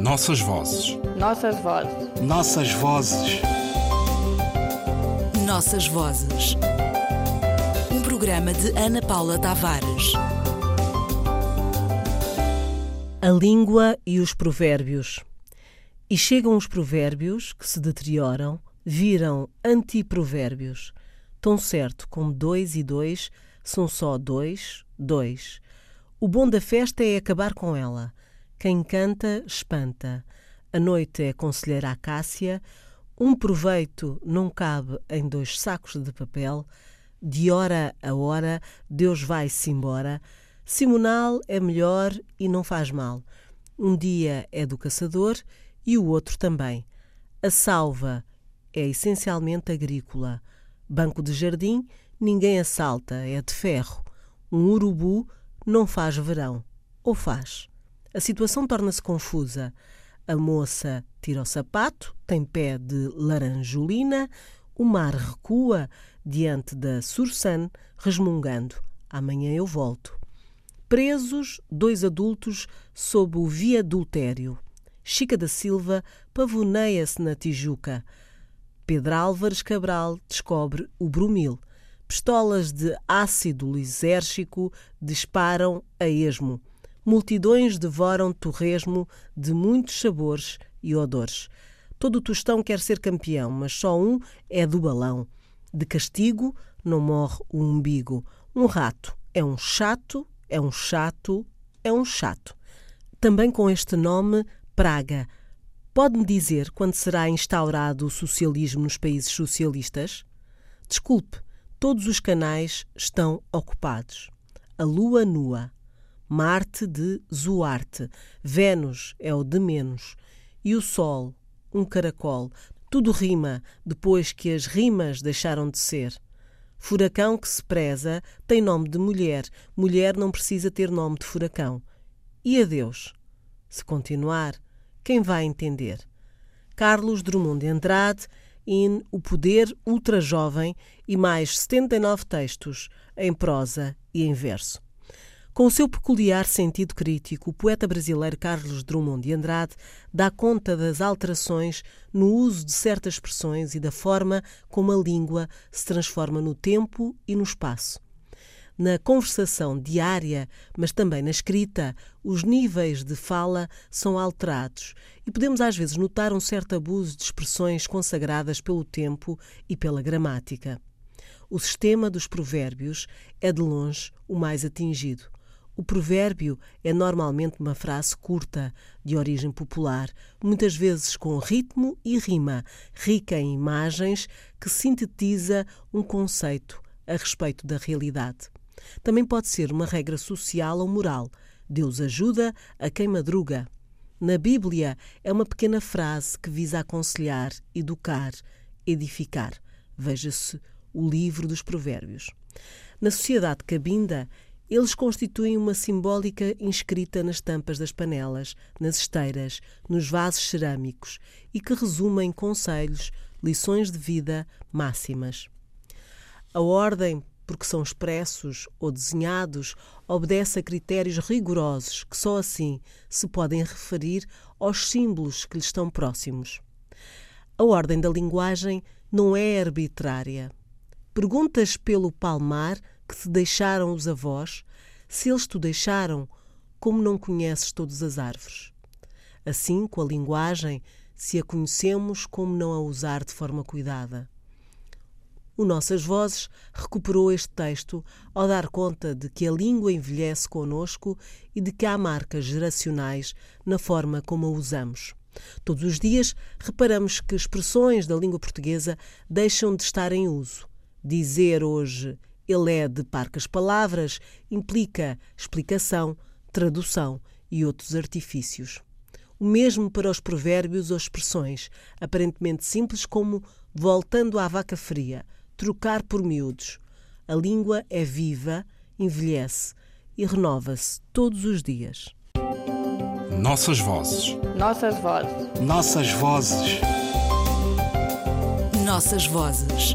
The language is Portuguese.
Nossas vozes. Nossas vozes. Nossas vozes. Nossas vozes. Um programa de Ana Paula Tavares. A língua e os provérbios. E chegam os provérbios que se deterioram, viram antiprovérbios. Tão certo como dois e dois são só dois, dois. O bom da festa é acabar com ela. Quem canta, espanta. A noite é conselheira Acácia. Um proveito não cabe em dois sacos de papel. De hora a hora, Deus vai-se embora. Simonal é melhor e não faz mal. Um dia é do caçador e o outro também. A salva é essencialmente agrícola. Banco de jardim, ninguém assalta, é de ferro. Um urubu não faz verão. Ou faz? A situação torna-se confusa. A moça tira o sapato, tem pé de laranjolina, o mar recua diante da Sursan, resmungando: Amanhã eu volto. Presos, dois adultos sob o viadultério. Chica da Silva pavoneia-se na Tijuca. Pedro Álvares Cabral descobre o brumil. Pistolas de ácido lisérgico disparam a esmo multidões devoram torresmo de muitos sabores e odores. Todo o tostão quer ser campeão, mas só um é do balão. De castigo não morre o umbigo. Um rato é um chato, é um chato, é um chato. Também com este nome, Praga. Pode-me dizer quando será instaurado o socialismo nos países socialistas? Desculpe, todos os canais estão ocupados. A lua nua. Marte de Zuarte, Vênus é o de menos, e o Sol, um caracol. Tudo rima depois que as rimas deixaram de ser. Furacão que se preza tem nome de mulher, mulher não precisa ter nome de furacão. E adeus? Se continuar, quem vai entender? Carlos Drummond de Andrade, in O Poder Ultra Jovem e mais 79 textos, em prosa e em verso. Com o seu peculiar sentido crítico, o poeta brasileiro Carlos Drummond de Andrade dá conta das alterações no uso de certas expressões e da forma como a língua se transforma no tempo e no espaço. Na conversação diária, mas também na escrita, os níveis de fala são alterados e podemos às vezes notar um certo abuso de expressões consagradas pelo tempo e pela gramática. O sistema dos provérbios é de longe o mais atingido. O provérbio é normalmente uma frase curta, de origem popular, muitas vezes com ritmo e rima, rica em imagens, que sintetiza um conceito a respeito da realidade. Também pode ser uma regra social ou moral. Deus ajuda a quem madruga. Na Bíblia é uma pequena frase que visa aconselhar, educar, edificar. Veja-se o livro dos Provérbios. Na sociedade cabinda, eles constituem uma simbólica inscrita nas tampas das panelas, nas esteiras, nos vasos cerâmicos e que resumem conselhos, lições de vida, máximas. A ordem, porque são expressos ou desenhados, obedece a critérios rigorosos que só assim se podem referir aos símbolos que lhes estão próximos. A ordem da linguagem não é arbitrária. Perguntas pelo palmar que te deixaram os avós, se eles te deixaram, como não conheces todas as árvores? Assim, com a linguagem, se a conhecemos, como não a usar de forma cuidada? O Nossas Vozes recuperou este texto ao dar conta de que a língua envelhece conosco e de que há marcas geracionais na forma como a usamos. Todos os dias reparamos que expressões da língua portuguesa deixam de estar em uso. Dizer hoje ele é de parcas palavras, implica explicação, tradução e outros artifícios. O mesmo para os provérbios ou expressões, aparentemente simples como voltando à vaca fria, trocar por miúdos. A língua é viva, envelhece e renova-se todos os dias. Nossas vozes. Nossas vozes. Nossas vozes. Nossas vozes